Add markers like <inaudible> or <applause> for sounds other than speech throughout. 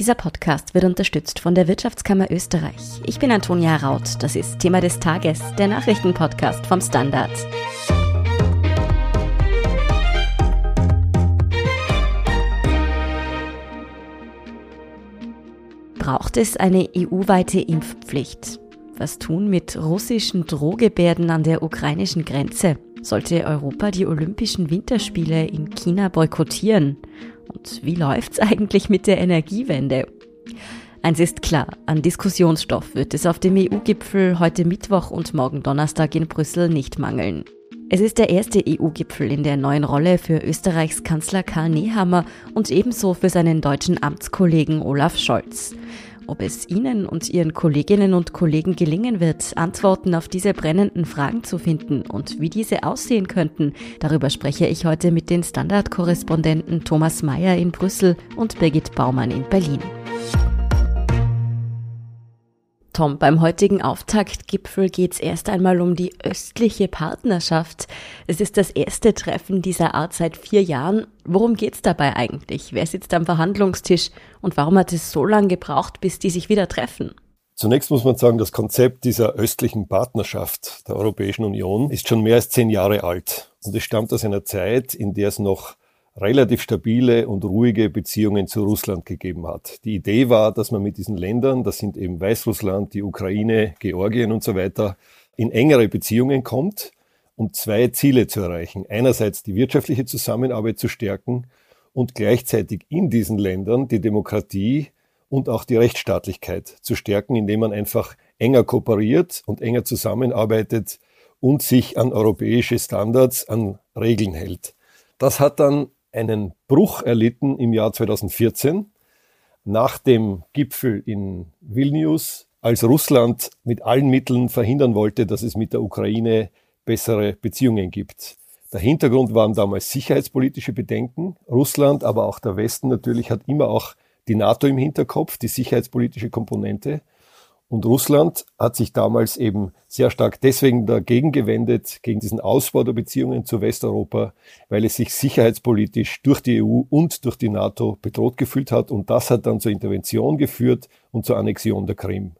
Dieser Podcast wird unterstützt von der Wirtschaftskammer Österreich. Ich bin Antonia Raut. Das ist Thema des Tages, der Nachrichtenpodcast vom Standard. Braucht es eine EU-weite Impfpflicht? Was tun mit russischen Drohgebärden an der ukrainischen Grenze? Sollte Europa die Olympischen Winterspiele in China boykottieren? Und wie läuft's eigentlich mit der Energiewende? Eins ist klar, an Diskussionsstoff wird es auf dem EU-Gipfel heute Mittwoch und morgen Donnerstag in Brüssel nicht mangeln. Es ist der erste EU-Gipfel in der neuen Rolle für Österreichs Kanzler Karl Nehammer und ebenso für seinen deutschen Amtskollegen Olaf Scholz. Ob es Ihnen und Ihren Kolleginnen und Kollegen gelingen wird, Antworten auf diese brennenden Fragen zu finden und wie diese aussehen könnten, darüber spreche ich heute mit den Standardkorrespondenten Thomas Mayer in Brüssel und Birgit Baumann in Berlin. Tom, beim heutigen Auftaktgipfel geht es erst einmal um die östliche Partnerschaft. Es ist das erste Treffen dieser Art seit vier Jahren. Worum geht es dabei eigentlich? Wer sitzt am Verhandlungstisch und warum hat es so lange gebraucht, bis die sich wieder treffen? Zunächst muss man sagen, das Konzept dieser östlichen Partnerschaft der Europäischen Union ist schon mehr als zehn Jahre alt. Und es stammt aus einer Zeit, in der es noch relativ stabile und ruhige Beziehungen zu Russland gegeben hat. Die Idee war, dass man mit diesen Ländern, das sind eben Weißrussland, die Ukraine, Georgien und so weiter, in engere Beziehungen kommt, um zwei Ziele zu erreichen. Einerseits die wirtschaftliche Zusammenarbeit zu stärken und gleichzeitig in diesen Ländern die Demokratie und auch die Rechtsstaatlichkeit zu stärken, indem man einfach enger kooperiert und enger zusammenarbeitet und sich an europäische Standards, an Regeln hält. Das hat dann einen Bruch erlitten im Jahr 2014 nach dem Gipfel in Vilnius, als Russland mit allen Mitteln verhindern wollte, dass es mit der Ukraine bessere Beziehungen gibt. Der Hintergrund waren damals sicherheitspolitische Bedenken. Russland, aber auch der Westen natürlich hat immer auch die NATO im Hinterkopf, die sicherheitspolitische Komponente. Und Russland hat sich damals eben sehr stark deswegen dagegen gewendet, gegen diesen Ausbau der Beziehungen zu Westeuropa, weil es sich sicherheitspolitisch durch die EU und durch die NATO bedroht gefühlt hat. Und das hat dann zur Intervention geführt und zur Annexion der Krim.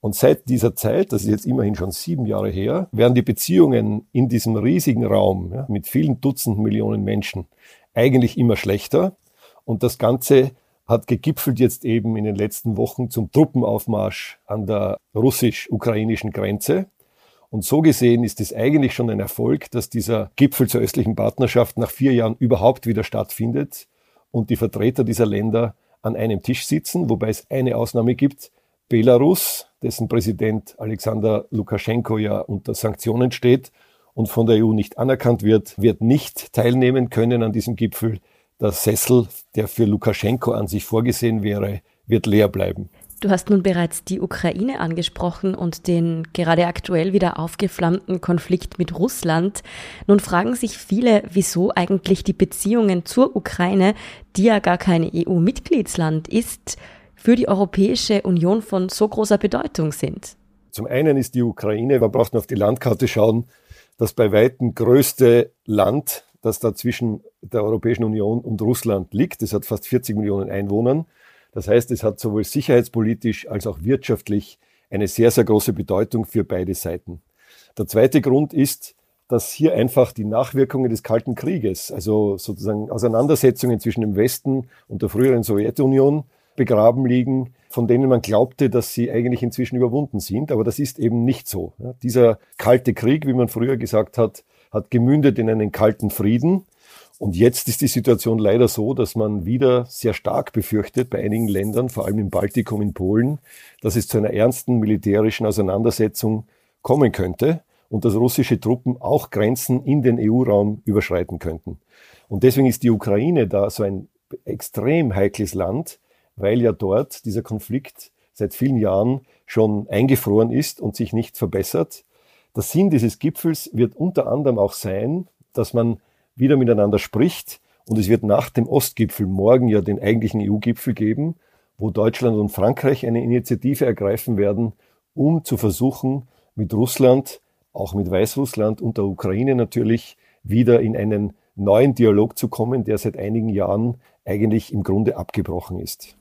Und seit dieser Zeit, das ist jetzt immerhin schon sieben Jahre her, werden die Beziehungen in diesem riesigen Raum ja, mit vielen Dutzenden Millionen Menschen eigentlich immer schlechter. Und das Ganze hat gegipfelt jetzt eben in den letzten Wochen zum Truppenaufmarsch an der russisch-ukrainischen Grenze. Und so gesehen ist es eigentlich schon ein Erfolg, dass dieser Gipfel zur östlichen Partnerschaft nach vier Jahren überhaupt wieder stattfindet und die Vertreter dieser Länder an einem Tisch sitzen, wobei es eine Ausnahme gibt, Belarus, dessen Präsident Alexander Lukaschenko ja unter Sanktionen steht und von der EU nicht anerkannt wird, wird nicht teilnehmen können an diesem Gipfel der Sessel, der für Lukaschenko an sich vorgesehen wäre, wird leer bleiben. Du hast nun bereits die Ukraine angesprochen und den gerade aktuell wieder aufgeflammten Konflikt mit Russland. Nun fragen sich viele, wieso eigentlich die Beziehungen zur Ukraine, die ja gar kein EU-Mitgliedsland ist, für die Europäische Union von so großer Bedeutung sind. Zum einen ist die Ukraine, man braucht nur auf die Landkarte schauen, das bei weitem größte Land das da zwischen der Europäischen Union und Russland liegt. Es hat fast 40 Millionen Einwohner. Das heißt, es hat sowohl sicherheitspolitisch als auch wirtschaftlich eine sehr, sehr große Bedeutung für beide Seiten. Der zweite Grund ist, dass hier einfach die Nachwirkungen des Kalten Krieges, also sozusagen Auseinandersetzungen zwischen dem Westen und der früheren Sowjetunion begraben liegen, von denen man glaubte, dass sie eigentlich inzwischen überwunden sind. Aber das ist eben nicht so. dieser Kalte Krieg, wie man früher gesagt hat, hat gemündet in einen kalten Frieden. Und jetzt ist die Situation leider so, dass man wieder sehr stark befürchtet bei einigen Ländern, vor allem im Baltikum, in Polen, dass es zu einer ernsten militärischen Auseinandersetzung kommen könnte und dass russische Truppen auch Grenzen in den EU-Raum überschreiten könnten. Und deswegen ist die Ukraine da so ein extrem heikles Land, weil ja dort dieser Konflikt seit vielen Jahren schon eingefroren ist und sich nicht verbessert. Der Sinn dieses Gipfels wird unter anderem auch sein, dass man wieder miteinander spricht und es wird nach dem Ostgipfel morgen ja den eigentlichen EU-Gipfel geben, wo Deutschland und Frankreich eine Initiative ergreifen werden, um zu versuchen, mit Russland, auch mit Weißrussland und der Ukraine natürlich wieder in einen neuen Dialog zu kommen, der seit einigen Jahren eigentlich im Grunde abgebrochen ist.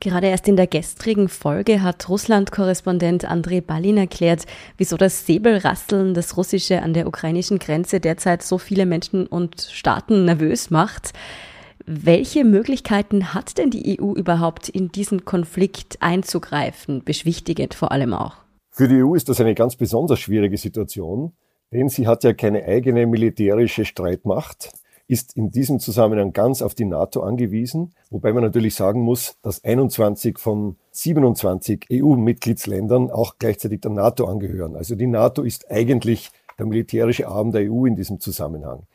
Gerade erst in der gestrigen Folge hat Russland-Korrespondent Andrei Balin erklärt, wieso das Säbelrasseln, das Russische an der ukrainischen Grenze derzeit so viele Menschen und Staaten nervös macht. Welche Möglichkeiten hat denn die EU überhaupt, in diesen Konflikt einzugreifen, beschwichtigend vor allem auch? Für die EU ist das eine ganz besonders schwierige Situation, denn sie hat ja keine eigene militärische Streitmacht ist in diesem Zusammenhang ganz auf die NATO angewiesen, wobei man natürlich sagen muss, dass 21 von 27 EU-Mitgliedsländern auch gleichzeitig der NATO angehören. Also die NATO ist eigentlich der militärische Arm der EU in diesem Zusammenhang.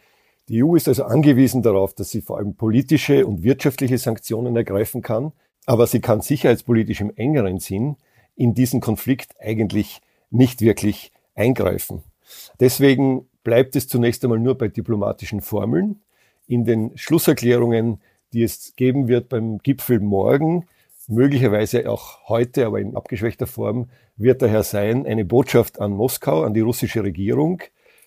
Die EU ist also angewiesen darauf, dass sie vor allem politische und wirtschaftliche Sanktionen ergreifen kann, aber sie kann sicherheitspolitisch im engeren Sinn in diesen Konflikt eigentlich nicht wirklich eingreifen. Deswegen bleibt es zunächst einmal nur bei diplomatischen Formeln. In den Schlusserklärungen, die es geben wird beim Gipfel morgen, möglicherweise auch heute, aber in abgeschwächter Form, wird daher sein eine Botschaft an Moskau, an die russische Regierung.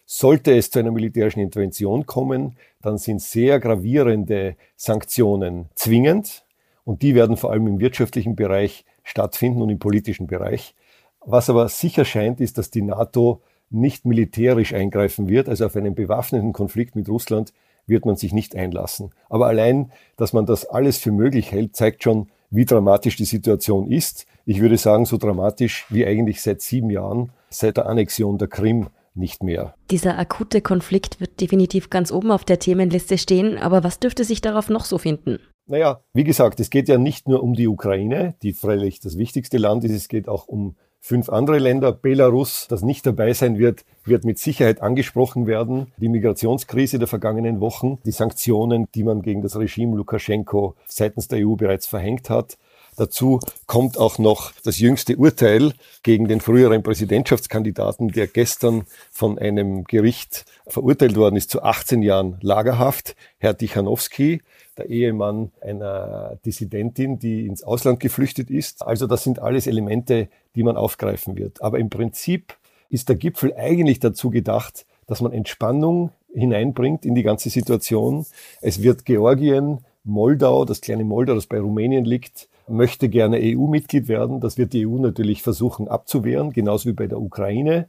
Sollte es zu einer militärischen Intervention kommen, dann sind sehr gravierende Sanktionen zwingend und die werden vor allem im wirtschaftlichen Bereich stattfinden und im politischen Bereich. Was aber sicher scheint, ist, dass die NATO nicht militärisch eingreifen wird, also auf einen bewaffneten Konflikt mit Russland wird man sich nicht einlassen. Aber allein, dass man das alles für möglich hält, zeigt schon, wie dramatisch die Situation ist. Ich würde sagen, so dramatisch wie eigentlich seit sieben Jahren, seit der Annexion der Krim nicht mehr. Dieser akute Konflikt wird definitiv ganz oben auf der Themenliste stehen, aber was dürfte sich darauf noch so finden? Naja, wie gesagt, es geht ja nicht nur um die Ukraine, die freilich das wichtigste Land ist, es geht auch um fünf andere Länder. Belarus, das nicht dabei sein wird, wird mit Sicherheit angesprochen werden. Die Migrationskrise der vergangenen Wochen, die Sanktionen, die man gegen das Regime Lukaschenko seitens der EU bereits verhängt hat. Dazu kommt auch noch das jüngste Urteil gegen den früheren Präsidentschaftskandidaten, der gestern von einem Gericht verurteilt worden ist zu 18 Jahren Lagerhaft, Herr Tichanowski der Ehemann einer Dissidentin, die ins Ausland geflüchtet ist. Also das sind alles Elemente, die man aufgreifen wird. Aber im Prinzip ist der Gipfel eigentlich dazu gedacht, dass man Entspannung hineinbringt in die ganze Situation. Es wird Georgien, Moldau, das kleine Moldau, das bei Rumänien liegt, möchte gerne EU-Mitglied werden. Das wird die EU natürlich versuchen abzuwehren, genauso wie bei der Ukraine.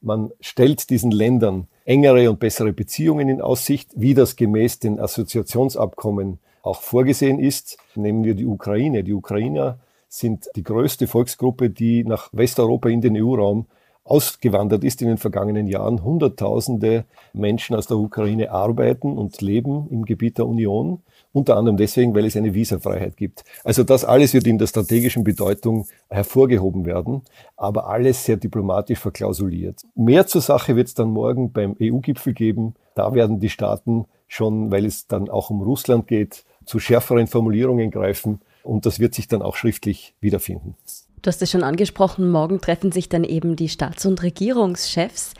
Man stellt diesen Ländern engere und bessere Beziehungen in Aussicht, wie das gemäß den Assoziationsabkommen auch vorgesehen ist. Nehmen wir die Ukraine. Die Ukrainer sind die größte Volksgruppe, die nach Westeuropa in den EU-Raum ausgewandert ist in den vergangenen Jahren. Hunderttausende Menschen aus der Ukraine arbeiten und leben im Gebiet der Union. Unter anderem deswegen, weil es eine Visafreiheit gibt. Also das alles wird in der strategischen Bedeutung hervorgehoben werden, aber alles sehr diplomatisch verklausuliert. Mehr zur Sache wird es dann morgen beim EU-Gipfel geben. Da werden die Staaten schon, weil es dann auch um Russland geht, zu schärferen Formulierungen greifen und das wird sich dann auch schriftlich wiederfinden. Du hast es schon angesprochen, morgen treffen sich dann eben die Staats- und Regierungschefs.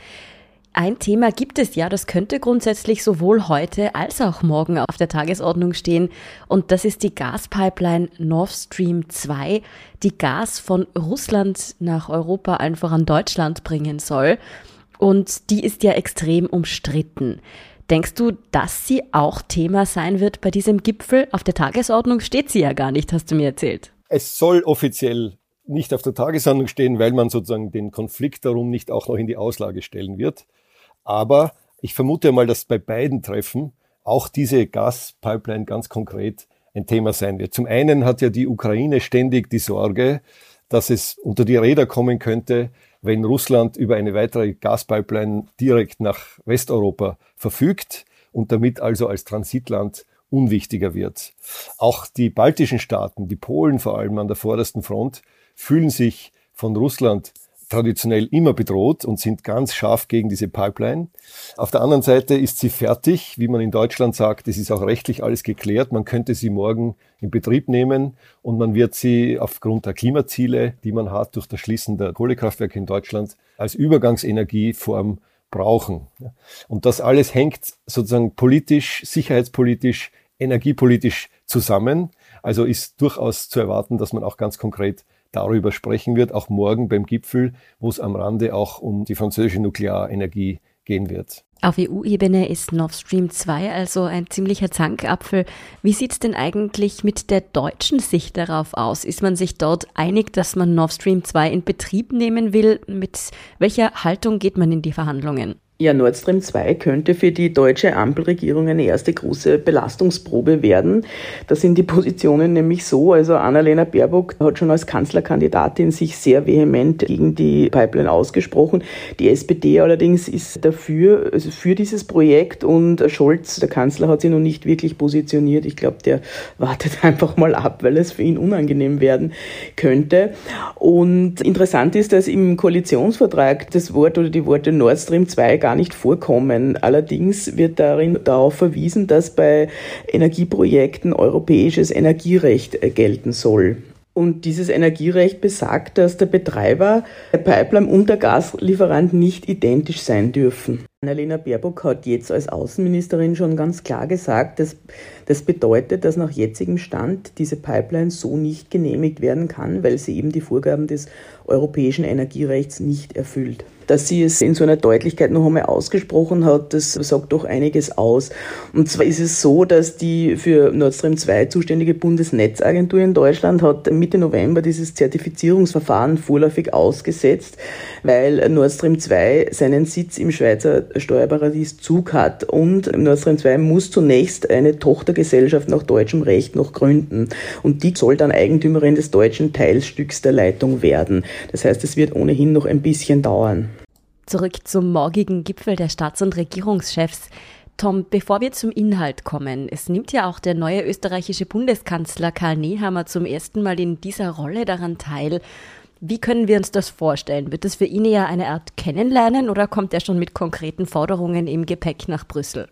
Ein Thema gibt es ja, das könnte grundsätzlich sowohl heute als auch morgen auf der Tagesordnung stehen. Und das ist die Gaspipeline Nord Stream 2, die Gas von Russland nach Europa, allen voran Deutschland bringen soll. Und die ist ja extrem umstritten. Denkst du, dass sie auch Thema sein wird bei diesem Gipfel? Auf der Tagesordnung steht sie ja gar nicht, hast du mir erzählt. Es soll offiziell nicht auf der Tagesordnung stehen, weil man sozusagen den Konflikt darum nicht auch noch in die Auslage stellen wird. Aber ich vermute mal, dass bei beiden Treffen auch diese Gaspipeline ganz konkret ein Thema sein wird. Zum einen hat ja die Ukraine ständig die Sorge, dass es unter die Räder kommen könnte, wenn Russland über eine weitere Gaspipeline direkt nach Westeuropa verfügt und damit also als Transitland unwichtiger wird. Auch die baltischen Staaten, die Polen vor allem an der vordersten Front, fühlen sich von Russland traditionell immer bedroht und sind ganz scharf gegen diese Pipeline. Auf der anderen Seite ist sie fertig, wie man in Deutschland sagt, es ist auch rechtlich alles geklärt. Man könnte sie morgen in Betrieb nehmen und man wird sie aufgrund der Klimaziele, die man hat durch das Schließen der Kohlekraftwerke in Deutschland, als Übergangsenergieform brauchen. Und das alles hängt sozusagen politisch, sicherheitspolitisch, energiepolitisch zusammen. Also ist durchaus zu erwarten, dass man auch ganz konkret darüber sprechen wird, auch morgen beim Gipfel, wo es am Rande auch um die französische Nuklearenergie gehen wird. Auf EU-Ebene ist Nord Stream 2 also ein ziemlicher Zankapfel. Wie sieht es denn eigentlich mit der deutschen Sicht darauf aus? Ist man sich dort einig, dass man Nord Stream 2 in Betrieb nehmen will? Mit welcher Haltung geht man in die Verhandlungen? Ja, Nord Stream 2 könnte für die deutsche Ampelregierung eine erste große Belastungsprobe werden. Da sind die Positionen nämlich so, also Annalena Baerbock hat schon als Kanzlerkandidatin sich sehr vehement gegen die Pipeline ausgesprochen. Die SPD allerdings ist dafür, also für dieses Projekt und Scholz, der Kanzler, hat sich noch nicht wirklich positioniert. Ich glaube, der wartet <laughs> einfach mal ab, weil es für ihn unangenehm werden könnte. Und interessant ist, dass im Koalitionsvertrag das Wort oder die Worte Nord Stream 2 gar nicht vorkommen. Allerdings wird darin darauf verwiesen, dass bei Energieprojekten europäisches Energierecht gelten soll. Und dieses Energierecht besagt, dass der Betreiber der Pipeline und der Gaslieferant nicht identisch sein dürfen. Annalena Baerbock hat jetzt als Außenministerin schon ganz klar gesagt, dass das bedeutet, dass nach jetzigem Stand diese Pipeline so nicht genehmigt werden kann, weil sie eben die Vorgaben des europäischen Energierechts nicht erfüllt dass sie es in so einer Deutlichkeit noch einmal ausgesprochen hat, das sagt doch einiges aus. Und zwar ist es so, dass die für Nord Stream 2 zuständige Bundesnetzagentur in Deutschland hat Mitte November dieses Zertifizierungsverfahren vorläufig ausgesetzt, weil Nord Stream 2 seinen Sitz im Schweizer Steuerparadies Zug hat. Und Nord Stream 2 muss zunächst eine Tochtergesellschaft nach deutschem Recht noch gründen. Und die soll dann Eigentümerin des deutschen Teilstücks der Leitung werden. Das heißt, es wird ohnehin noch ein bisschen dauern. Zurück zum morgigen Gipfel der Staats- und Regierungschefs. Tom, bevor wir zum Inhalt kommen, es nimmt ja auch der neue österreichische Bundeskanzler Karl Nehammer zum ersten Mal in dieser Rolle daran teil. Wie können wir uns das vorstellen? Wird es für ihn eher eine Art Kennenlernen oder kommt er schon mit konkreten Forderungen im Gepäck nach Brüssel?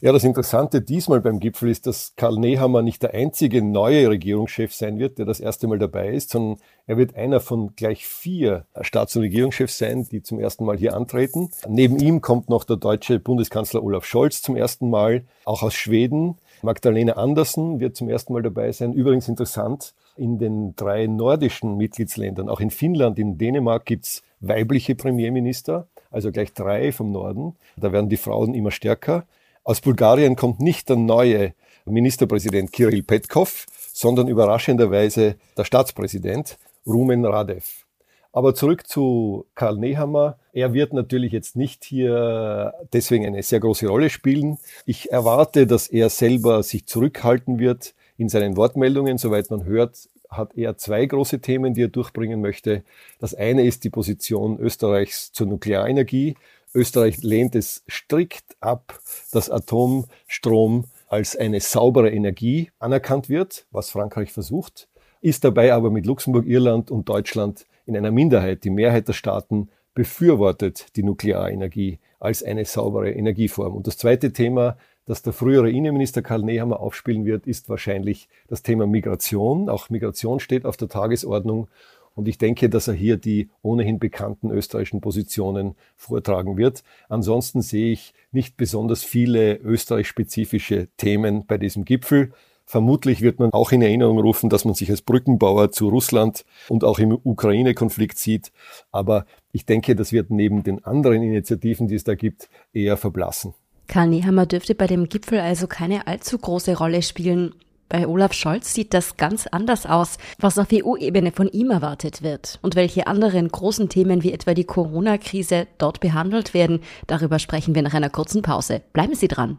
Ja, das Interessante diesmal beim Gipfel ist, dass Karl Nehammer nicht der einzige neue Regierungschef sein wird, der das erste Mal dabei ist, sondern er wird einer von gleich vier Staats- und Regierungschefs sein, die zum ersten Mal hier antreten. Neben ihm kommt noch der deutsche Bundeskanzler Olaf Scholz zum ersten Mal, auch aus Schweden. Magdalena Andersen wird zum ersten Mal dabei sein. Übrigens interessant, in den drei nordischen Mitgliedsländern, auch in Finnland, in Dänemark gibt's weibliche Premierminister, also gleich drei vom Norden. Da werden die Frauen immer stärker. Aus Bulgarien kommt nicht der neue Ministerpräsident Kirill Petkov, sondern überraschenderweise der Staatspräsident Rumen Radev. Aber zurück zu Karl Nehammer. Er wird natürlich jetzt nicht hier deswegen eine sehr große Rolle spielen. Ich erwarte, dass er selber sich zurückhalten wird in seinen Wortmeldungen. Soweit man hört, hat er zwei große Themen, die er durchbringen möchte. Das eine ist die Position Österreichs zur Nuklearenergie. Österreich lehnt es strikt ab, dass Atomstrom als eine saubere Energie anerkannt wird, was Frankreich versucht, ist dabei aber mit Luxemburg, Irland und Deutschland in einer Minderheit. Die Mehrheit der Staaten befürwortet die Nuklearenergie als eine saubere Energieform. Und das zweite Thema das der frühere Innenminister Karl Nehammer aufspielen wird, ist wahrscheinlich das Thema Migration. Auch Migration steht auf der Tagesordnung. Und ich denke, dass er hier die ohnehin bekannten österreichischen Positionen vortragen wird. Ansonsten sehe ich nicht besonders viele österreichspezifische Themen bei diesem Gipfel. Vermutlich wird man auch in Erinnerung rufen, dass man sich als Brückenbauer zu Russland und auch im Ukraine-Konflikt sieht. Aber ich denke, das wird neben den anderen Initiativen, die es da gibt, eher verblassen. Karl Nehammer dürfte bei dem Gipfel also keine allzu große Rolle spielen. Bei Olaf Scholz sieht das ganz anders aus, was auf EU-Ebene von ihm erwartet wird und welche anderen großen Themen wie etwa die Corona-Krise dort behandelt werden. Darüber sprechen wir nach einer kurzen Pause. Bleiben Sie dran.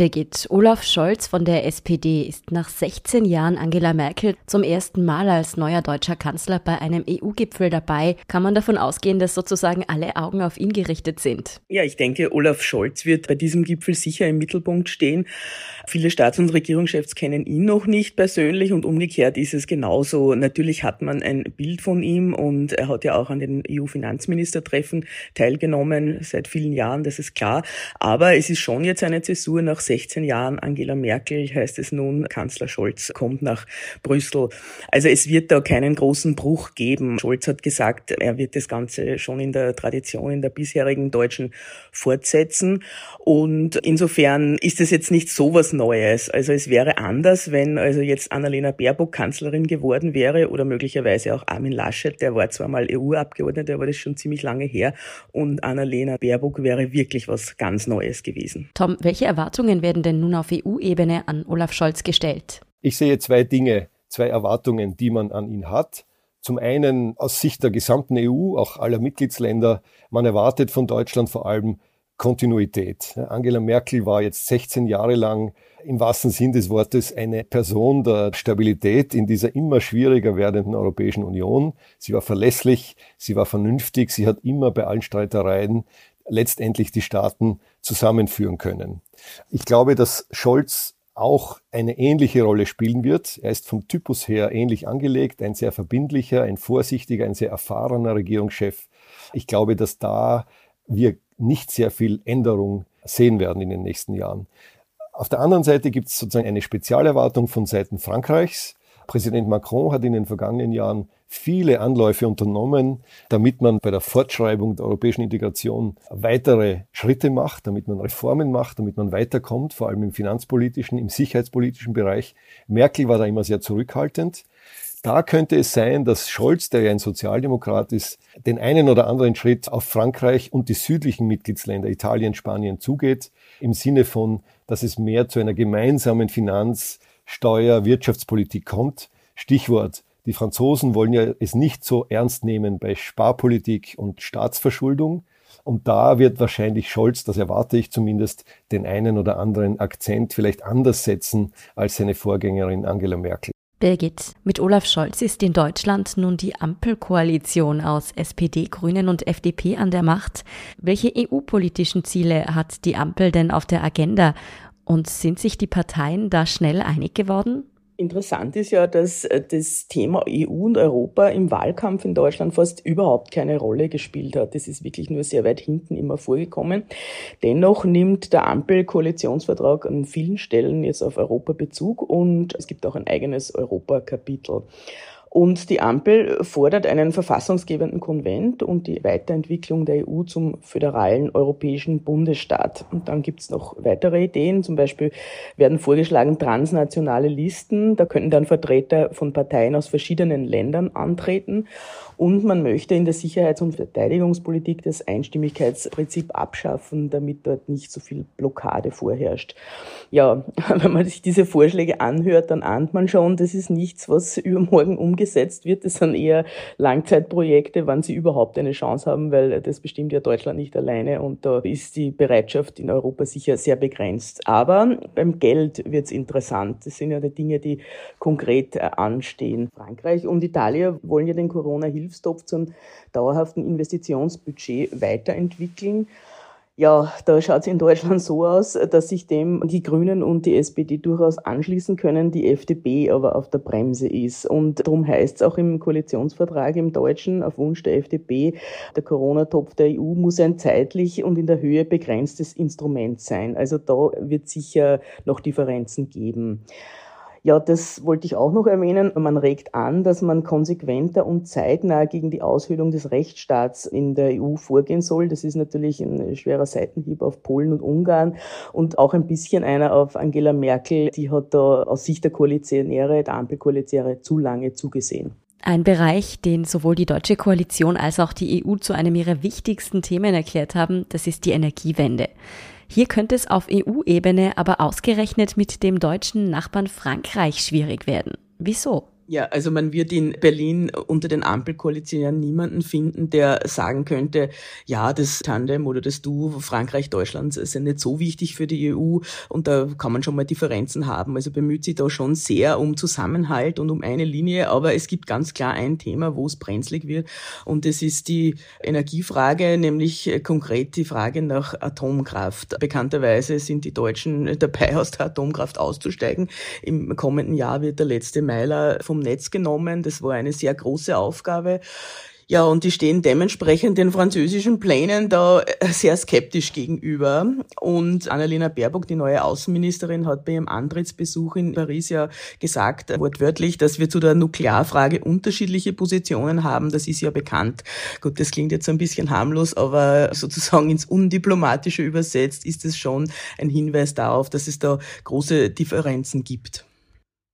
Birgit, Olaf Scholz von der SPD ist nach 16 Jahren Angela Merkel zum ersten Mal als neuer deutscher Kanzler bei einem EU-Gipfel dabei. Kann man davon ausgehen, dass sozusagen alle Augen auf ihn gerichtet sind? Ja, ich denke, Olaf Scholz wird bei diesem Gipfel sicher im Mittelpunkt stehen. Viele Staats- und Regierungschefs kennen ihn noch nicht persönlich und umgekehrt ist es genauso. Natürlich hat man ein Bild von ihm und er hat ja auch an den EU-Finanzministertreffen teilgenommen seit vielen Jahren, das ist klar. Aber es ist schon jetzt eine Zäsur nach 16 Jahren Angela Merkel, heißt es nun, Kanzler Scholz kommt nach Brüssel. Also es wird da keinen großen Bruch geben. Scholz hat gesagt, er wird das Ganze schon in der Tradition, in der bisherigen Deutschen fortsetzen. Und insofern ist es jetzt nicht so was Neues. Also es wäre anders, wenn also jetzt Annalena Baerbock Kanzlerin geworden wäre oder möglicherweise auch Armin Laschet, der war zwar mal EU-Abgeordneter, aber das ist schon ziemlich lange her. Und Annalena Baerbock wäre wirklich was ganz Neues gewesen. Tom, welche Erwartungen werden denn nun auf EU-Ebene an Olaf Scholz gestellt? Ich sehe zwei Dinge, zwei Erwartungen, die man an ihn hat. Zum einen aus Sicht der gesamten EU, auch aller Mitgliedsländer, man erwartet von Deutschland vor allem Kontinuität. Angela Merkel war jetzt 16 Jahre lang im wahrsten Sinn des Wortes eine Person der Stabilität in dieser immer schwieriger werdenden Europäischen Union. Sie war verlässlich, sie war vernünftig, sie hat immer bei allen Streitereien letztendlich die Staaten zusammenführen können. Ich glaube, dass Scholz auch eine ähnliche Rolle spielen wird. Er ist vom Typus her ähnlich angelegt, ein sehr verbindlicher, ein vorsichtiger, ein sehr erfahrener Regierungschef. Ich glaube, dass da wir nicht sehr viel Änderung sehen werden in den nächsten Jahren. Auf der anderen Seite gibt es sozusagen eine Spezialerwartung von Seiten Frankreichs. Präsident Macron hat in den vergangenen Jahren viele Anläufe unternommen, damit man bei der Fortschreibung der europäischen Integration weitere Schritte macht, damit man Reformen macht, damit man weiterkommt, vor allem im finanzpolitischen, im sicherheitspolitischen Bereich. Merkel war da immer sehr zurückhaltend. Da könnte es sein, dass Scholz, der ja ein Sozialdemokrat ist, den einen oder anderen Schritt auf Frankreich und die südlichen Mitgliedsländer Italien, Spanien zugeht, im Sinne von, dass es mehr zu einer gemeinsamen Finanz-, Steuer-, Wirtschaftspolitik kommt. Stichwort die Franzosen wollen ja es nicht so ernst nehmen bei Sparpolitik und Staatsverschuldung. Und da wird wahrscheinlich Scholz, das erwarte ich zumindest, den einen oder anderen Akzent vielleicht anders setzen als seine Vorgängerin Angela Merkel. Birgit, mit Olaf Scholz ist in Deutschland nun die Ampelkoalition aus SPD, Grünen und FDP an der Macht. Welche EU-politischen Ziele hat die Ampel denn auf der Agenda? Und sind sich die Parteien da schnell einig geworden? Interessant ist ja, dass äh, das Thema EU und Europa im Wahlkampf in Deutschland fast überhaupt keine Rolle gespielt hat. Das ist wirklich nur sehr weit hinten immer vorgekommen. Dennoch nimmt der Ampel-Koalitionsvertrag an vielen Stellen jetzt auf Europa Bezug und es gibt auch ein eigenes Europa-Kapitel. Und die Ampel fordert einen verfassungsgebenden Konvent und die Weiterentwicklung der EU zum föderalen europäischen Bundesstaat. Und dann gibt's noch weitere Ideen. Zum Beispiel werden vorgeschlagen transnationale Listen. Da könnten dann Vertreter von Parteien aus verschiedenen Ländern antreten. Und man möchte in der Sicherheits- und Verteidigungspolitik das Einstimmigkeitsprinzip abschaffen, damit dort nicht so viel Blockade vorherrscht. Ja, <laughs> wenn man sich diese Vorschläge anhört, dann ahnt man schon, das ist nichts, was übermorgen umgesetzt wird. Das sind eher Langzeitprojekte, wann sie überhaupt eine Chance haben, weil das bestimmt ja Deutschland nicht alleine und da ist die Bereitschaft in Europa sicher sehr begrenzt. Aber beim Geld wird's interessant. Das sind ja die Dinge, die konkret äh, anstehen. Frankreich und Italien wollen ja den Corona-Hilfe Hilfstopf zum dauerhaften Investitionsbudget weiterentwickeln. Ja, da schaut es in Deutschland so aus, dass sich dem die Grünen und die SPD durchaus anschließen können, die FDP aber auf der Bremse ist. Und darum heißt es auch im Koalitionsvertrag im Deutschen auf Wunsch der FDP, der Corona-Topf der EU muss ein zeitlich und in der Höhe begrenztes Instrument sein. Also da wird sicher noch Differenzen geben. Ja, das wollte ich auch noch erwähnen. Man regt an, dass man konsequenter und zeitnah gegen die Aushöhlung des Rechtsstaats in der EU vorgehen soll. Das ist natürlich ein schwerer Seitenhieb auf Polen und Ungarn und auch ein bisschen einer auf Angela Merkel. Die hat da aus Sicht der Koalitionäre, der Ampelkoalitionäre, zu lange zugesehen. Ein Bereich, den sowohl die deutsche Koalition als auch die EU zu einem ihrer wichtigsten Themen erklärt haben, das ist die Energiewende. Hier könnte es auf EU-Ebene aber ausgerechnet mit dem deutschen Nachbarn Frankreich schwierig werden. Wieso? Ja, also man wird in Berlin unter den Ampelkoalitionen niemanden finden, der sagen könnte, ja, das Tandem oder das Du Frankreich, Deutschland sind nicht so wichtig für die EU und da kann man schon mal Differenzen haben. Also bemüht sich da schon sehr um Zusammenhalt und um eine Linie, aber es gibt ganz klar ein Thema, wo es brenzlig wird und das ist die Energiefrage, nämlich konkret die Frage nach Atomkraft. Bekannterweise sind die Deutschen dabei, aus der Atomkraft auszusteigen. Im kommenden Jahr wird der letzte Meiler vom Netz genommen. Das war eine sehr große Aufgabe. Ja, und die stehen dementsprechend den französischen Plänen da äh, sehr skeptisch gegenüber. Und Annalena Baerbock, die neue Außenministerin, hat bei ihrem Antrittsbesuch in Paris ja gesagt, wortwörtlich, dass wir zu der Nuklearfrage unterschiedliche Positionen haben. Das ist ja bekannt. Gut, das klingt jetzt ein bisschen harmlos, aber sozusagen ins Undiplomatische übersetzt ist es schon ein Hinweis darauf, dass es da große Differenzen gibt.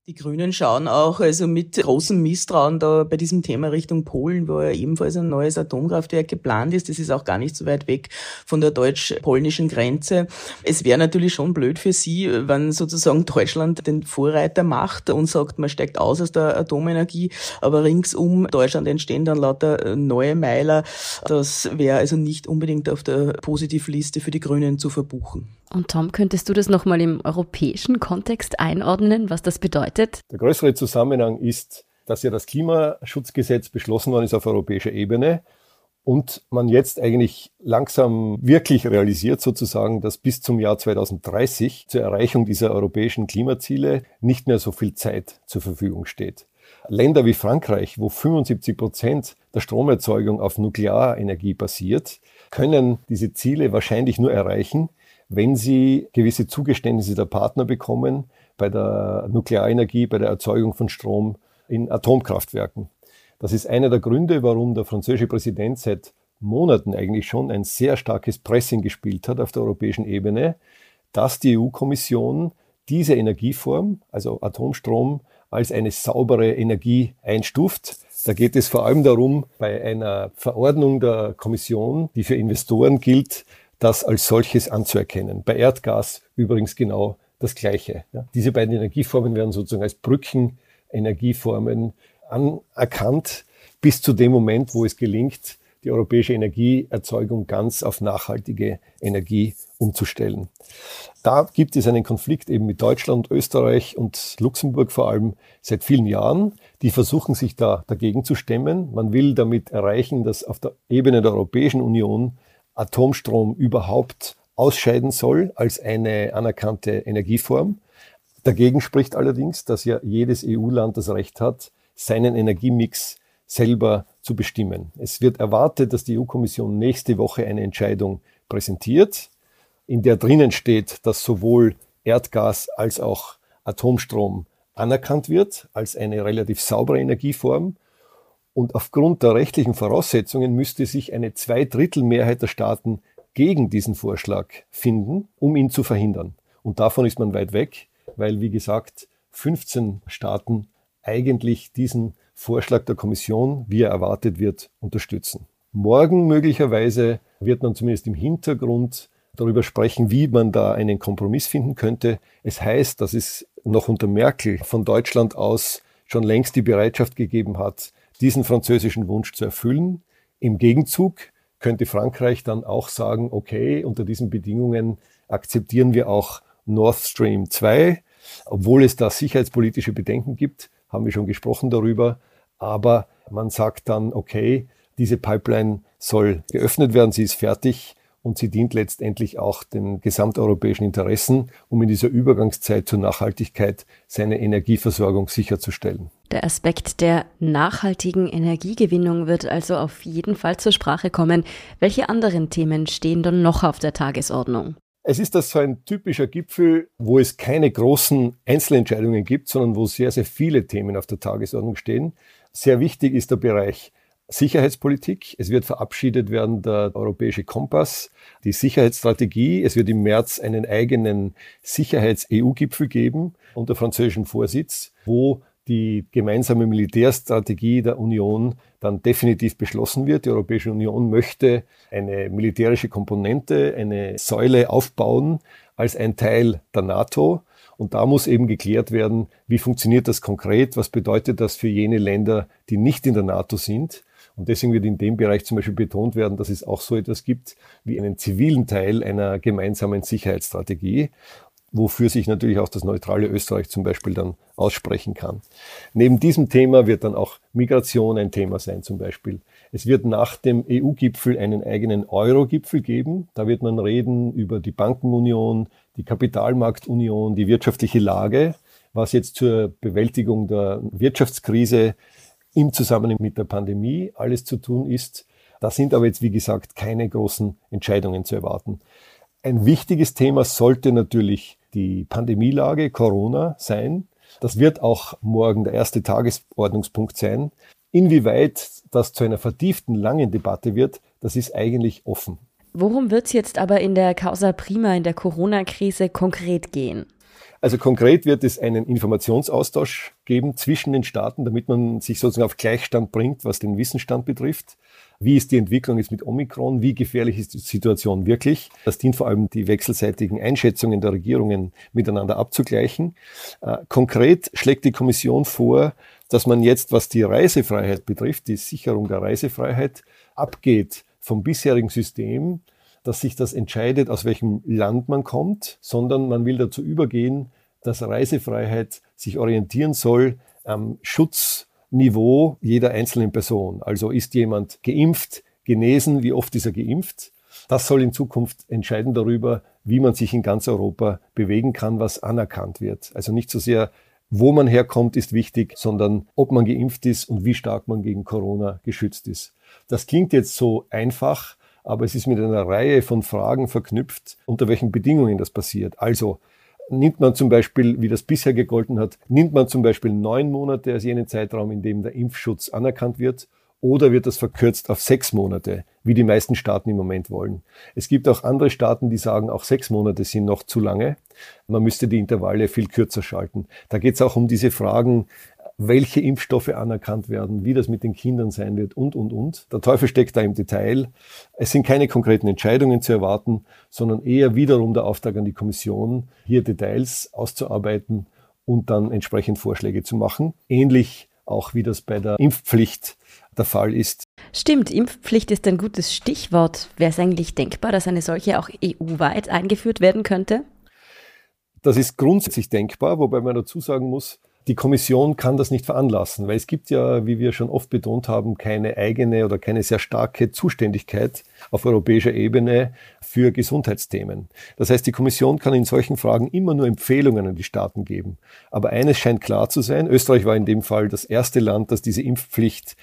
Die Grünen schauen auch also mit großem Misstrauen da bei diesem Thema Richtung Polen, wo ja ebenfalls ein neues Atomkraftwerk geplant ist. Das ist auch gar nicht so weit weg von der deutsch-polnischen Grenze. Es wäre natürlich schon blöd für Sie, wenn sozusagen Deutschland den Vorreiter macht und sagt, man steigt aus aus der Atomenergie, aber ringsum Deutschland entstehen dann lauter neue Meiler. Das wäre also nicht unbedingt auf der Positivliste für die Grünen zu verbuchen. Und Tom, könntest du das nochmal im europäischen Kontext einordnen, was das bedeutet? Der größere Zusammenhang ist, dass ja das Klimaschutzgesetz beschlossen worden ist auf europäischer Ebene und man jetzt eigentlich langsam wirklich realisiert sozusagen, dass bis zum Jahr 2030 zur Erreichung dieser europäischen Klimaziele nicht mehr so viel Zeit zur Verfügung steht. Länder wie Frankreich, wo 75 Prozent der Stromerzeugung auf Nuklearenergie basiert, können diese Ziele wahrscheinlich nur erreichen, wenn sie gewisse Zugeständnisse der Partner bekommen bei der Nuklearenergie, bei der Erzeugung von Strom in Atomkraftwerken. Das ist einer der Gründe, warum der französische Präsident seit Monaten eigentlich schon ein sehr starkes Pressing gespielt hat auf der europäischen Ebene, dass die EU-Kommission diese Energieform, also Atomstrom, als eine saubere Energie einstuft. Da geht es vor allem darum, bei einer Verordnung der Kommission, die für Investoren gilt, das als solches anzuerkennen. Bei Erdgas übrigens genau das Gleiche. Ja. Diese beiden Energieformen werden sozusagen als Brückenenergieformen anerkannt, bis zu dem Moment, wo es gelingt, die europäische Energieerzeugung ganz auf nachhaltige Energie umzustellen. Da gibt es einen Konflikt eben mit Deutschland, Österreich und Luxemburg vor allem seit vielen Jahren. Die versuchen sich da dagegen zu stemmen. Man will damit erreichen, dass auf der Ebene der Europäischen Union Atomstrom überhaupt ausscheiden soll als eine anerkannte Energieform. Dagegen spricht allerdings, dass ja jedes EU-Land das Recht hat, seinen Energiemix selber zu bestimmen. Es wird erwartet, dass die EU-Kommission nächste Woche eine Entscheidung präsentiert, in der drinnen steht, dass sowohl Erdgas als auch Atomstrom anerkannt wird als eine relativ saubere Energieform und aufgrund der rechtlichen Voraussetzungen müsste sich eine Zweidrittelmehrheit der Staaten gegen diesen Vorschlag finden, um ihn zu verhindern. Und davon ist man weit weg, weil, wie gesagt, 15 Staaten eigentlich diesen Vorschlag der Kommission, wie er erwartet wird, unterstützen. Morgen möglicherweise wird man zumindest im Hintergrund darüber sprechen, wie man da einen Kompromiss finden könnte. Es heißt, dass es noch unter Merkel von Deutschland aus schon längst die Bereitschaft gegeben hat, diesen französischen Wunsch zu erfüllen. Im Gegenzug könnte Frankreich dann auch sagen, okay, unter diesen Bedingungen akzeptieren wir auch Nord Stream 2, obwohl es da sicherheitspolitische Bedenken gibt, haben wir schon gesprochen darüber, aber man sagt dann, okay, diese Pipeline soll geöffnet werden, sie ist fertig und sie dient letztendlich auch den gesamteuropäischen Interessen, um in dieser Übergangszeit zur Nachhaltigkeit seine Energieversorgung sicherzustellen. Der Aspekt der nachhaltigen Energiegewinnung wird also auf jeden Fall zur Sprache kommen. Welche anderen Themen stehen dann noch auf der Tagesordnung? Es ist das so ein typischer Gipfel, wo es keine großen Einzelentscheidungen gibt, sondern wo sehr, sehr viele Themen auf der Tagesordnung stehen. Sehr wichtig ist der Bereich Sicherheitspolitik. Es wird verabschiedet werden der europäische Kompass, die Sicherheitsstrategie. Es wird im März einen eigenen Sicherheits-EU-Gipfel geben unter französischem Vorsitz, wo die gemeinsame Militärstrategie der Union dann definitiv beschlossen wird. Die Europäische Union möchte eine militärische Komponente, eine Säule aufbauen als ein Teil der NATO. Und da muss eben geklärt werden, wie funktioniert das konkret, was bedeutet das für jene Länder, die nicht in der NATO sind. Und deswegen wird in dem Bereich zum Beispiel betont werden, dass es auch so etwas gibt wie einen zivilen Teil einer gemeinsamen Sicherheitsstrategie wofür sich natürlich auch das neutrale Österreich zum Beispiel dann aussprechen kann. Neben diesem Thema wird dann auch Migration ein Thema sein zum Beispiel. Es wird nach dem EU-Gipfel einen eigenen Euro-Gipfel geben. Da wird man reden über die Bankenunion, die Kapitalmarktunion, die wirtschaftliche Lage, was jetzt zur Bewältigung der Wirtschaftskrise im Zusammenhang mit der Pandemie alles zu tun ist. Da sind aber jetzt, wie gesagt, keine großen Entscheidungen zu erwarten. Ein wichtiges Thema sollte natürlich die Pandemielage Corona sein. Das wird auch morgen der erste Tagesordnungspunkt sein. Inwieweit das zu einer vertieften, langen Debatte wird, das ist eigentlich offen. Worum wird es jetzt aber in der Causa Prima, in der Corona-Krise konkret gehen? Also konkret wird es einen Informationsaustausch geben zwischen den Staaten, damit man sich sozusagen auf Gleichstand bringt, was den Wissensstand betrifft. Wie ist die Entwicklung jetzt mit Omikron? Wie gefährlich ist die Situation wirklich? Das dient vor allem, die wechselseitigen Einschätzungen der Regierungen miteinander abzugleichen. Äh, konkret schlägt die Kommission vor, dass man jetzt, was die Reisefreiheit betrifft, die Sicherung der Reisefreiheit, abgeht vom bisherigen System, dass sich das entscheidet, aus welchem Land man kommt, sondern man will dazu übergehen, dass Reisefreiheit sich orientieren soll am Schutzniveau jeder einzelnen Person. Also ist jemand geimpft, genesen, wie oft ist er geimpft? Das soll in Zukunft entscheiden darüber, wie man sich in ganz Europa bewegen kann, was anerkannt wird. Also nicht so sehr, wo man herkommt, ist wichtig, sondern ob man geimpft ist und wie stark man gegen Corona geschützt ist. Das klingt jetzt so einfach, aber es ist mit einer Reihe von Fragen verknüpft, unter welchen Bedingungen das passiert. Also nimmt man zum Beispiel, wie das bisher gegolten hat, nimmt man zum Beispiel neun Monate als jenen Zeitraum, in dem der Impfschutz anerkannt wird, oder wird das verkürzt auf sechs Monate, wie die meisten Staaten im Moment wollen. Es gibt auch andere Staaten, die sagen, auch sechs Monate sind noch zu lange. Man müsste die Intervalle viel kürzer schalten. Da geht es auch um diese Fragen, welche Impfstoffe anerkannt werden, wie das mit den Kindern sein wird und, und, und. Der Teufel steckt da im Detail. Es sind keine konkreten Entscheidungen zu erwarten, sondern eher wiederum der Auftrag an die Kommission, hier Details auszuarbeiten und dann entsprechend Vorschläge zu machen. Ähnlich auch wie das bei der Impfpflicht der Fall ist. Stimmt, Impfpflicht ist ein gutes Stichwort. Wäre es eigentlich denkbar, dass eine solche auch EU-weit eingeführt werden könnte? Das ist grundsätzlich denkbar, wobei man dazu sagen muss, die Kommission kann das nicht veranlassen, weil es gibt ja, wie wir schon oft betont haben, keine eigene oder keine sehr starke Zuständigkeit auf europäischer Ebene für Gesundheitsthemen. Das heißt, die Kommission kann in solchen Fragen immer nur Empfehlungen an die Staaten geben. Aber eines scheint klar zu sein, Österreich war in dem Fall das erste Land, das diese Impfpflicht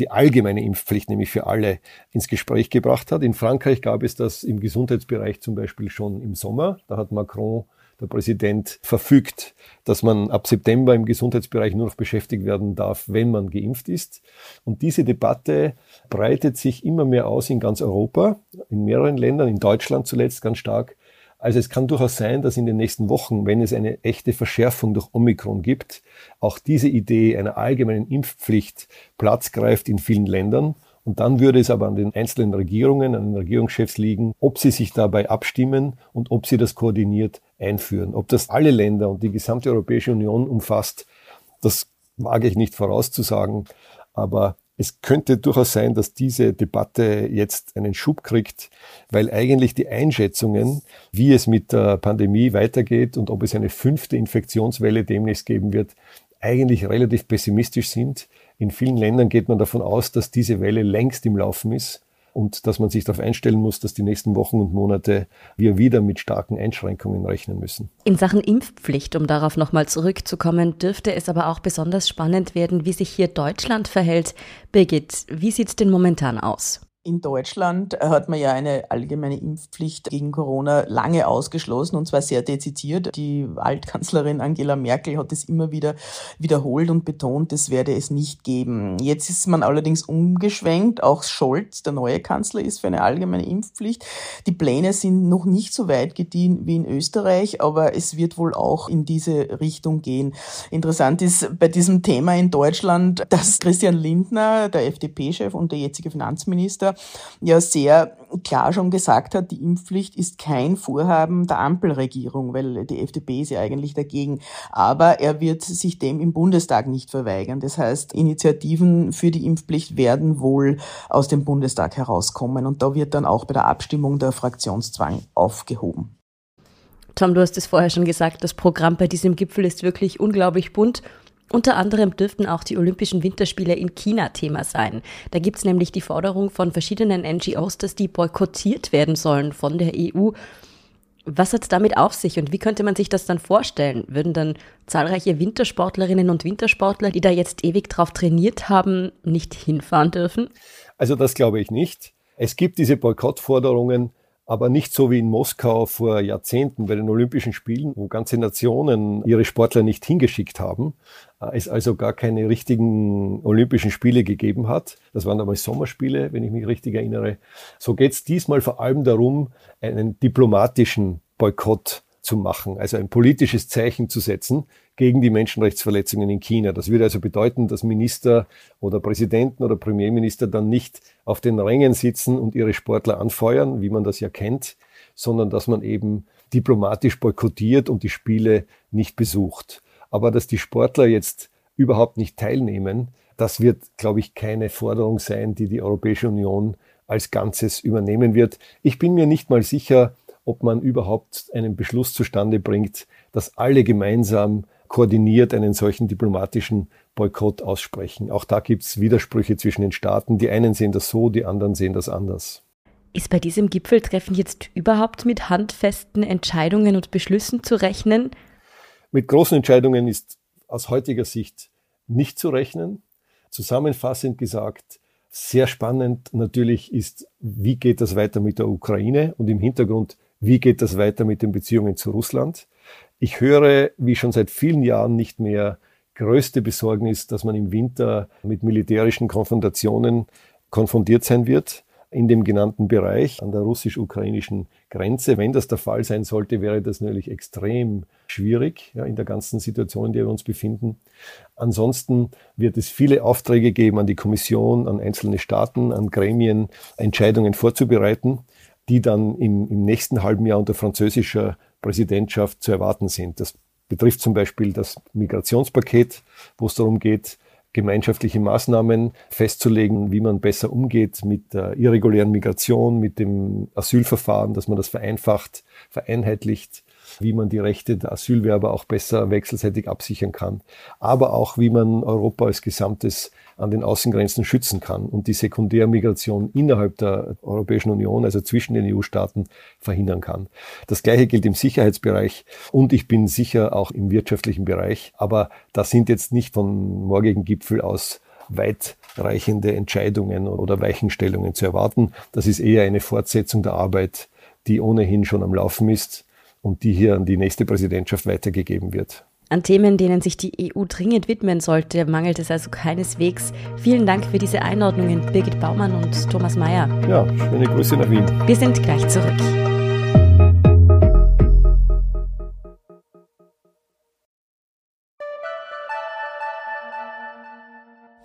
die allgemeine Impfpflicht, nämlich für alle, ins Gespräch gebracht hat. In Frankreich gab es das im Gesundheitsbereich zum Beispiel schon im Sommer. Da hat Macron der Präsident verfügt, dass man ab September im Gesundheitsbereich nur noch beschäftigt werden darf, wenn man geimpft ist. Und diese Debatte breitet sich immer mehr aus in ganz Europa, in mehreren Ländern, in Deutschland zuletzt ganz stark. Also es kann durchaus sein, dass in den nächsten Wochen, wenn es eine echte Verschärfung durch Omikron gibt, auch diese Idee einer allgemeinen Impfpflicht Platz greift in vielen Ländern. Und dann würde es aber an den einzelnen Regierungen, an den Regierungschefs liegen, ob sie sich dabei abstimmen und ob sie das koordiniert einführen. Ob das alle Länder und die gesamte Europäische Union umfasst, das wage ich nicht vorauszusagen. Aber es könnte durchaus sein, dass diese Debatte jetzt einen Schub kriegt, weil eigentlich die Einschätzungen, wie es mit der Pandemie weitergeht und ob es eine fünfte Infektionswelle demnächst geben wird, eigentlich relativ pessimistisch sind. In vielen Ländern geht man davon aus, dass diese Welle längst im Laufen ist und dass man sich darauf einstellen muss, dass die nächsten Wochen und Monate wir wieder mit starken Einschränkungen rechnen müssen. In Sachen Impfpflicht, um darauf nochmal zurückzukommen, dürfte es aber auch besonders spannend werden, wie sich hier Deutschland verhält. Birgit, wie sieht es denn momentan aus? In Deutschland hat man ja eine allgemeine Impfpflicht gegen Corona lange ausgeschlossen und zwar sehr dezidiert. Die Altkanzlerin Angela Merkel hat es immer wieder wiederholt und betont, es werde es nicht geben. Jetzt ist man allerdings umgeschwenkt. Auch Scholz, der neue Kanzler, ist für eine allgemeine Impfpflicht. Die Pläne sind noch nicht so weit gediehen wie in Österreich, aber es wird wohl auch in diese Richtung gehen. Interessant ist bei diesem Thema in Deutschland, dass Christian Lindner, der FDP-Chef und der jetzige Finanzminister, ja sehr klar schon gesagt hat, die Impfpflicht ist kein Vorhaben der Ampelregierung, weil die FDP ist ja eigentlich dagegen. Aber er wird sich dem im Bundestag nicht verweigern. Das heißt, Initiativen für die Impfpflicht werden wohl aus dem Bundestag herauskommen. Und da wird dann auch bei der Abstimmung der Fraktionszwang aufgehoben. Tom, du hast es vorher schon gesagt, das Programm bei diesem Gipfel ist wirklich unglaublich bunt. Unter anderem dürften auch die Olympischen Winterspiele in China Thema sein. Da gibt es nämlich die Forderung von verschiedenen NGOs, dass die boykottiert werden sollen von der EU. Was hat es damit auf sich und wie könnte man sich das dann vorstellen? Würden dann zahlreiche Wintersportlerinnen und Wintersportler, die da jetzt ewig drauf trainiert haben, nicht hinfahren dürfen? Also das glaube ich nicht. Es gibt diese Boykottforderungen aber nicht so wie in Moskau vor Jahrzehnten bei den Olympischen Spielen, wo ganze Nationen ihre Sportler nicht hingeschickt haben, äh, es also gar keine richtigen Olympischen Spiele gegeben hat. Das waren damals Sommerspiele, wenn ich mich richtig erinnere. So geht es diesmal vor allem darum, einen diplomatischen Boykott zu machen, also ein politisches Zeichen zu setzen gegen die Menschenrechtsverletzungen in China. Das würde also bedeuten, dass Minister oder Präsidenten oder Premierminister dann nicht auf den Rängen sitzen und ihre Sportler anfeuern, wie man das ja kennt, sondern dass man eben diplomatisch boykottiert und die Spiele nicht besucht. Aber dass die Sportler jetzt überhaupt nicht teilnehmen, das wird, glaube ich, keine Forderung sein, die die Europäische Union als Ganzes übernehmen wird. Ich bin mir nicht mal sicher, ob man überhaupt einen Beschluss zustande bringt, dass alle gemeinsam koordiniert einen solchen diplomatischen Boykott aussprechen. Auch da gibt es Widersprüche zwischen den Staaten. Die einen sehen das so, die anderen sehen das anders. Ist bei diesem Gipfeltreffen jetzt überhaupt mit handfesten Entscheidungen und Beschlüssen zu rechnen? Mit großen Entscheidungen ist aus heutiger Sicht nicht zu rechnen. Zusammenfassend gesagt, sehr spannend natürlich ist, wie geht das weiter mit der Ukraine und im Hintergrund, wie geht das weiter mit den Beziehungen zu Russland? Ich höre, wie schon seit vielen Jahren nicht mehr, größte Besorgnis, dass man im Winter mit militärischen Konfrontationen konfrontiert sein wird in dem genannten Bereich an der russisch-ukrainischen Grenze. Wenn das der Fall sein sollte, wäre das natürlich extrem schwierig ja, in der ganzen Situation, in der wir uns befinden. Ansonsten wird es viele Aufträge geben an die Kommission, an einzelne Staaten, an Gremien, Entscheidungen vorzubereiten die dann im, im nächsten halben Jahr unter französischer Präsidentschaft zu erwarten sind. Das betrifft zum Beispiel das Migrationspaket, wo es darum geht, gemeinschaftliche Maßnahmen festzulegen, wie man besser umgeht mit der irregulären Migration, mit dem Asylverfahren, dass man das vereinfacht, vereinheitlicht wie man die Rechte der Asylwerber auch besser wechselseitig absichern kann, aber auch wie man Europa als Gesamtes an den Außengrenzen schützen kann und die Sekundärmigration innerhalb der Europäischen Union, also zwischen den EU-Staaten, verhindern kann. Das Gleiche gilt im Sicherheitsbereich und ich bin sicher auch im wirtschaftlichen Bereich, aber da sind jetzt nicht von morgigen Gipfel aus weitreichende Entscheidungen oder Weichenstellungen zu erwarten. Das ist eher eine Fortsetzung der Arbeit, die ohnehin schon am Laufen ist und die hier an die nächste Präsidentschaft weitergegeben wird. An Themen, denen sich die EU dringend widmen sollte, mangelt es also keineswegs. Vielen Dank für diese Einordnungen, Birgit Baumann und Thomas Mayer. Ja, schöne Grüße nach Wien. Wir sind gleich zurück.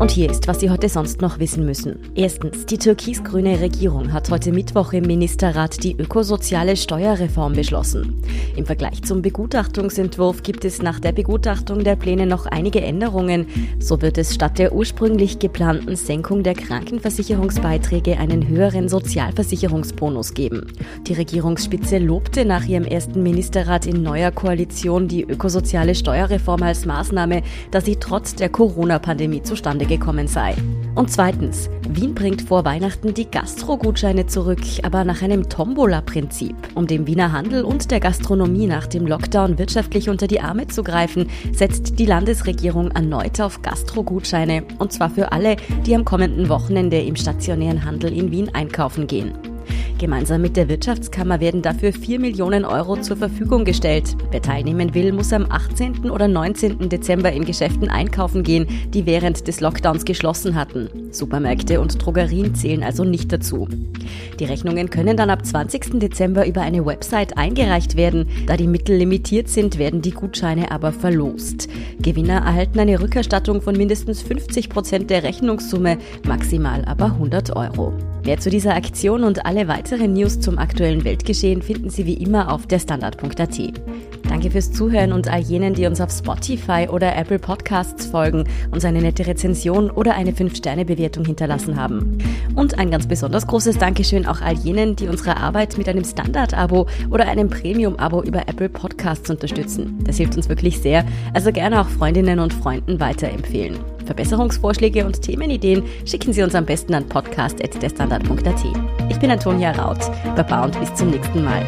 Und hier ist, was Sie heute sonst noch wissen müssen. Erstens, die türkis-grüne Regierung hat heute Mittwoch im Ministerrat die ökosoziale Steuerreform beschlossen. Im Vergleich zum Begutachtungsentwurf gibt es nach der Begutachtung der Pläne noch einige Änderungen. So wird es statt der ursprünglich geplanten Senkung der Krankenversicherungsbeiträge einen höheren Sozialversicherungsbonus geben. Die Regierungsspitze lobte nach ihrem ersten Ministerrat in neuer Koalition die ökosoziale Steuerreform als Maßnahme, da sie trotz der Corona-Pandemie zustande gekommen sei. Und zweitens, Wien bringt vor Weihnachten die Gastro-Gutscheine zurück, aber nach einem Tombola-Prinzip. Um dem Wiener Handel und der Gastronomie nach dem Lockdown wirtschaftlich unter die Arme zu greifen, setzt die Landesregierung erneut auf Gastro-Gutscheine, und zwar für alle, die am kommenden Wochenende im stationären Handel in Wien einkaufen gehen. Gemeinsam mit der Wirtschaftskammer werden dafür 4 Millionen Euro zur Verfügung gestellt. Wer teilnehmen will, muss am 18. oder 19. Dezember in Geschäften einkaufen gehen, die während des Lockdowns geschlossen hatten. Supermärkte und Drogerien zählen also nicht dazu. Die Rechnungen können dann ab 20. Dezember über eine Website eingereicht werden. Da die Mittel limitiert sind, werden die Gutscheine aber verlost. Gewinner erhalten eine Rückerstattung von mindestens 50 Prozent der Rechnungssumme, maximal aber 100 Euro. Mehr zu dieser Aktion und alle weiteren News zum aktuellen Weltgeschehen finden Sie wie immer auf der Standard.at. Danke fürs Zuhören und all jenen, die uns auf Spotify oder Apple Podcasts folgen, uns eine nette Rezension oder eine 5-Sterne-Bewertung hinterlassen haben. Und ein ganz besonders großes Dankeschön auch all jenen, die unsere Arbeit mit einem Standard-Abo oder einem Premium-Abo über Apple Podcasts unterstützen. Das hilft uns wirklich sehr, also gerne auch Freundinnen und Freunden weiterempfehlen. Verbesserungsvorschläge und Themenideen schicken Sie uns am besten an podcast.derstandard.at. Ich bin Antonia Raut. Baba und bis zum nächsten Mal.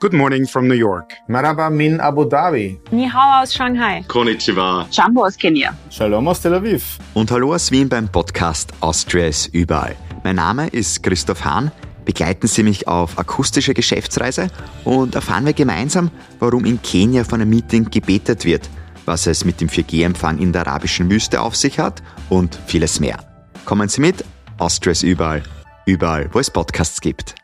Good morning from New York. Marhaba min Abu Dhabi. Ni hao aus Shanghai. Konnichiwa. Jumbo aus Kenia. Shalom aus Tel Aviv. Und hallo aus Wien beim Podcast Austria ist überall. Mein Name ist Christoph Hahn. Begleiten Sie mich auf akustische Geschäftsreise und erfahren wir gemeinsam, warum in Kenia von einem Meeting gebetet wird, was es mit dem 4G-Empfang in der arabischen Wüste auf sich hat und vieles mehr. Kommen Sie mit, Austria ist überall. Überall, wo es Podcasts gibt.